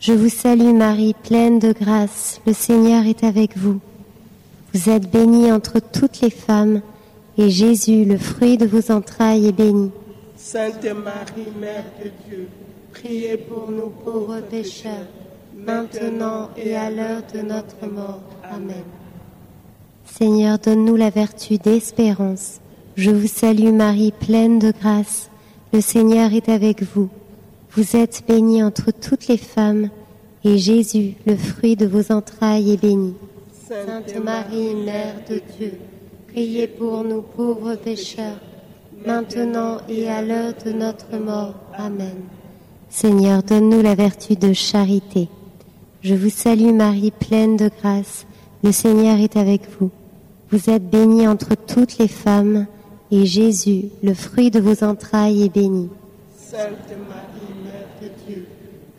Je vous salue Marie, pleine de grâce, le Seigneur est avec vous. Vous êtes bénie entre toutes les femmes, et Jésus, le fruit de vos entrailles, est béni. Sainte Marie, Mère de Dieu, priez pour nous pauvres pécheurs, maintenant et à l'heure de notre mort. Amen. Seigneur, donne-nous la vertu d'espérance. Je vous salue Marie, pleine de grâce. Le Seigneur est avec vous. Vous êtes bénie entre toutes les femmes, et Jésus, le fruit de vos entrailles, est béni. Sainte Marie, Mère de Dieu, priez pour nous pauvres pécheurs, maintenant et à l'heure de notre mort. Amen. Seigneur, donne-nous la vertu de charité. Je vous salue Marie, pleine de grâce. Le Seigneur est avec vous. Vous êtes bénie entre toutes les femmes, et Jésus, le fruit de vos entrailles, est béni. Sainte Marie,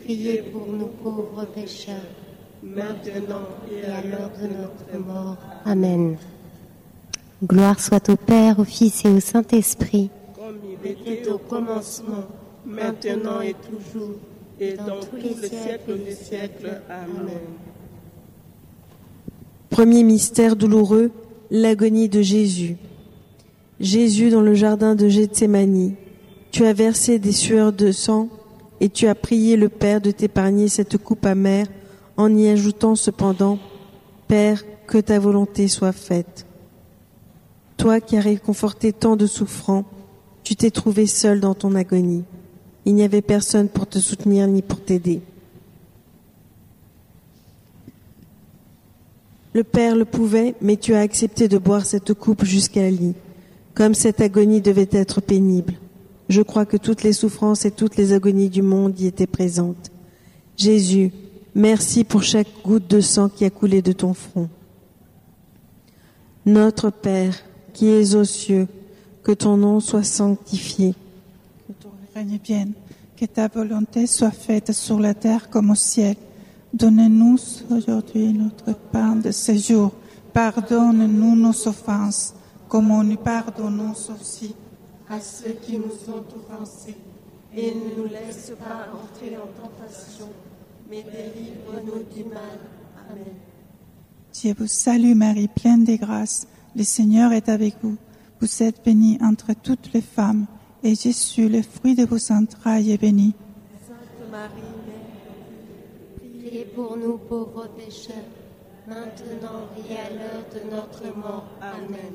priez pour nous pauvres pécheurs, maintenant et à l'heure de notre mort. Amen. Gloire soit au Père, au Fils et au Saint-Esprit. Comme il était au commencement, maintenant et toujours, et dans, tous les siècles des siècles. Amen. Premier mystère douloureux, l'agonie de Jésus. Jésus dans le jardin de Gethsémanie, tu as versé des sueurs de sang et tu as prié le Père de t'épargner cette coupe amère en y ajoutant cependant, Père, que ta volonté soit faite. Toi qui as réconforté tant de souffrants, tu t'es trouvé seul dans ton agonie. Il n'y avait personne pour te soutenir ni pour t'aider. Le Père le pouvait, mais tu as accepté de boire cette coupe jusqu'à lit, comme cette agonie devait être pénible. Je crois que toutes les souffrances et toutes les agonies du monde y étaient présentes. Jésus, merci pour chaque goutte de sang qui a coulé de ton front. Notre Père, qui es aux cieux, que ton nom soit sanctifié. Que ton règne vienne, que ta volonté soit faite sur la terre comme au ciel. Donne-nous aujourd'hui notre pain de ce jour. Pardonne-nous nos offenses, comme nous pardonnons aussi à ceux qui nous ont offensés. Et ne nous laisse pas entrer en tentation, mais délivre-nous du mal. Amen. Dieu vous salue Marie, pleine de grâce. Le Seigneur est avec vous. Vous êtes bénie entre toutes les femmes, et Jésus, le fruit de vos entrailles, est béni. Sainte Marie, Priez pour nous pauvres pécheurs, maintenant et à l'heure de notre mort. Amen.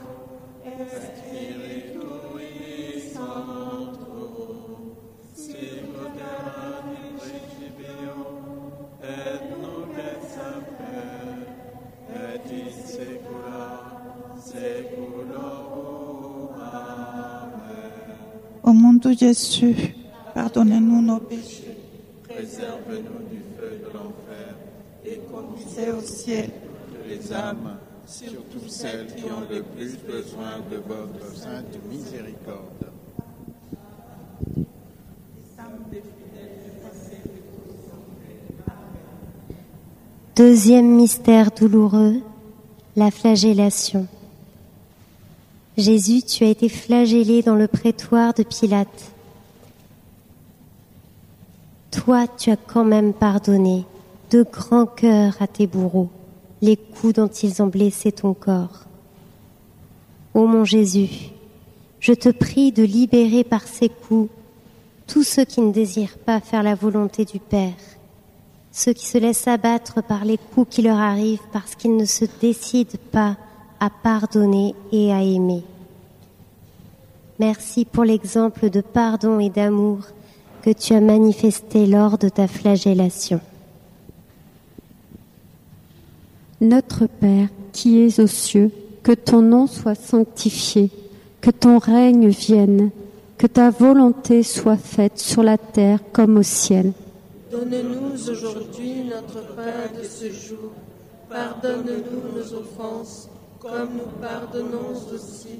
De Jésus, pardonnez-nous nos péchés, Préserve-nous du feu de l'enfer et conduisez au ciel. toutes les âmes, surtout celles qui ont le plus besoin de votre sainte miséricorde. Deuxième mystère douloureux, la flagellation. Jésus, tu as été flagellé dans le prétoire de Pilate. Toi, tu as quand même pardonné de grand cœur à tes bourreaux les coups dont ils ont blessé ton corps. Ô mon Jésus, je te prie de libérer par ces coups tous ceux qui ne désirent pas faire la volonté du Père, ceux qui se laissent abattre par les coups qui leur arrivent parce qu'ils ne se décident pas à pardonner et à aimer. Merci pour l'exemple de pardon et d'amour que tu as manifesté lors de ta flagellation. Notre Père qui es aux cieux, que ton nom soit sanctifié, que ton règne vienne, que ta volonté soit faite sur la terre comme au ciel. Donne-nous aujourd'hui notre pain de ce jour. Pardonne-nous nos offenses, comme nous pardonnons aussi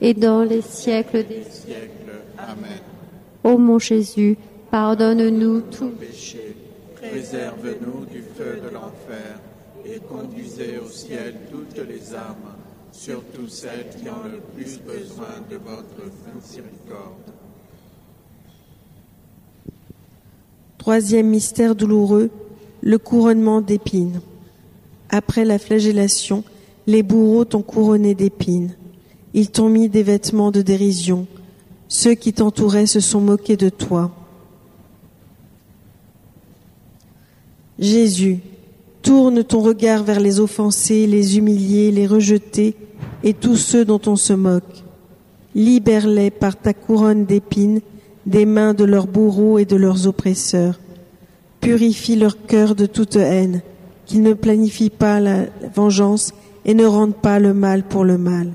et dans les siècles des Siècle. Amen. Ô mon Jésus, pardonne-nous tous Péché, préserve-nous du feu de l'enfer et conduisez au ciel toutes les âmes, surtout celles qui ont le plus besoin de votre miséricorde. Troisième mystère douloureux, le couronnement d'épines. Après la flagellation, les bourreaux t'ont couronné d'épines. Ils t'ont mis des vêtements de dérision. Ceux qui t'entouraient se sont moqués de toi. Jésus, tourne ton regard vers les offensés, les humiliés, les rejetés et tous ceux dont on se moque. Libère-les par ta couronne d'épines des mains de leurs bourreaux et de leurs oppresseurs. Purifie leur cœur de toute haine, qu'ils ne planifient pas la vengeance et ne rendent pas le mal pour le mal.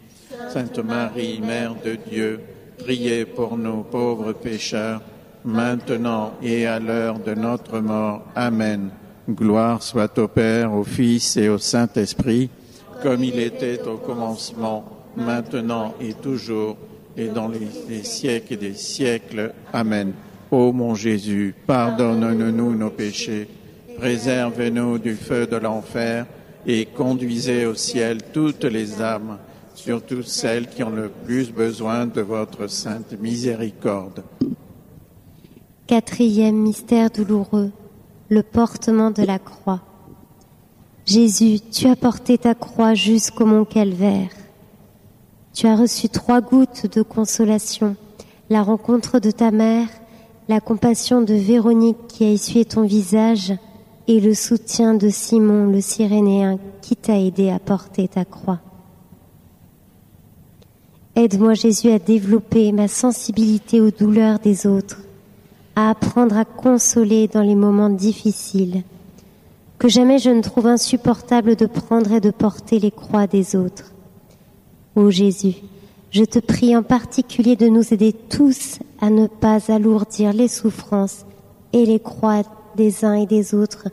Sainte Marie, Mère de Dieu, priez pour nous pauvres pécheurs, maintenant et à l'heure de notre mort. Amen. Gloire soit au Père, au Fils et au Saint-Esprit, comme il était au commencement, maintenant et toujours, et dans les, les siècles des siècles. Amen. Ô mon Jésus, pardonne-nous nos péchés, préserve-nous du feu de l'enfer, et conduisez au ciel toutes les âmes, surtout celles qui ont le plus besoin de votre sainte miséricorde. Quatrième mystère douloureux, le portement de la croix. Jésus, tu as porté ta croix jusqu'au mont Calvaire. Tu as reçu trois gouttes de consolation, la rencontre de ta mère, la compassion de Véronique qui a essuyé ton visage et le soutien de Simon le Cyrénéen qui t'a aidé à porter ta croix. Aide-moi Jésus à développer ma sensibilité aux douleurs des autres, à apprendre à consoler dans les moments difficiles, que jamais je ne trouve insupportable de prendre et de porter les croix des autres. Ô Jésus, je te prie en particulier de nous aider tous à ne pas alourdir les souffrances et les croix des uns et des autres,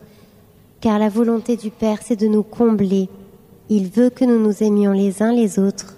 car la volonté du Père, c'est de nous combler. Il veut que nous nous aimions les uns les autres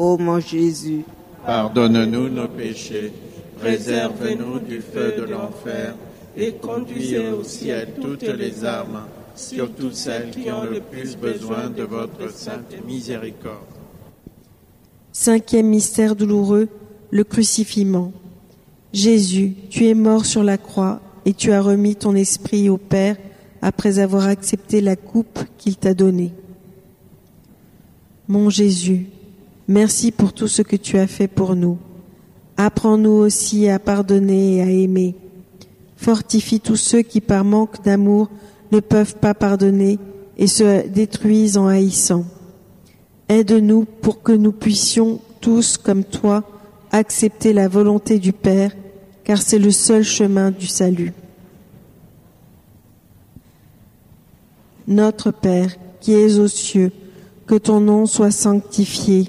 Ô mon Jésus, Pardonne-nous nos péchés, préserve-nous du feu de l'enfer, et conduisez au ciel toutes les âmes, surtout celles qui ont le plus besoin de votre sainte miséricorde. Cinquième mystère douloureux, le crucifiement. Jésus, tu es mort sur la croix et tu as remis ton esprit au Père après avoir accepté la coupe qu'il t'a donnée. Mon Jésus, merci pour tout ce que tu as fait pour nous. Apprends-nous aussi à pardonner et à aimer. Fortifie tous ceux qui, par manque d'amour, ne peuvent pas pardonner et se détruisent en haïssant. Aide-nous pour que nous puissions tous, comme toi, accepter la volonté du Père, car c'est le seul chemin du salut. Notre Père, qui es aux cieux, que ton nom soit sanctifié,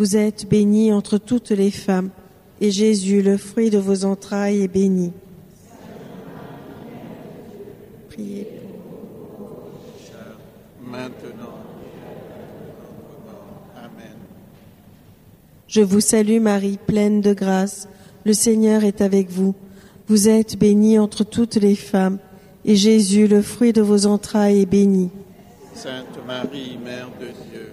Vous êtes bénie entre toutes les femmes, et Jésus, le fruit de vos entrailles, est béni. Priez. Maintenant et à l'heure de notre mort. Amen. Je vous salue Marie, pleine de grâce, le Seigneur est avec vous. Vous êtes bénie entre toutes les femmes, et Jésus, le fruit de vos entrailles, est béni. Sainte Marie, Mère de Dieu,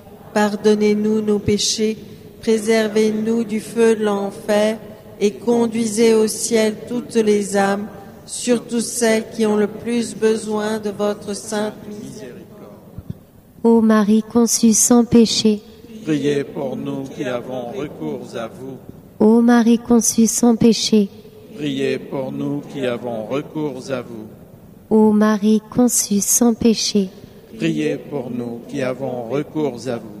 pardonnez-nous nos péchés, préservez-nous du feu de l'enfer, et conduisez au ciel toutes les âmes, surtout celles qui ont le plus besoin de votre sainte miséricorde. Ô Marie conçue sans péché, Priez pour nous qui avons recours à vous. ô Marie conçue sans péché, Priez pour nous qui avons recours à vous. ô Marie conçue sans péché, Priez pour nous qui avons recours à vous.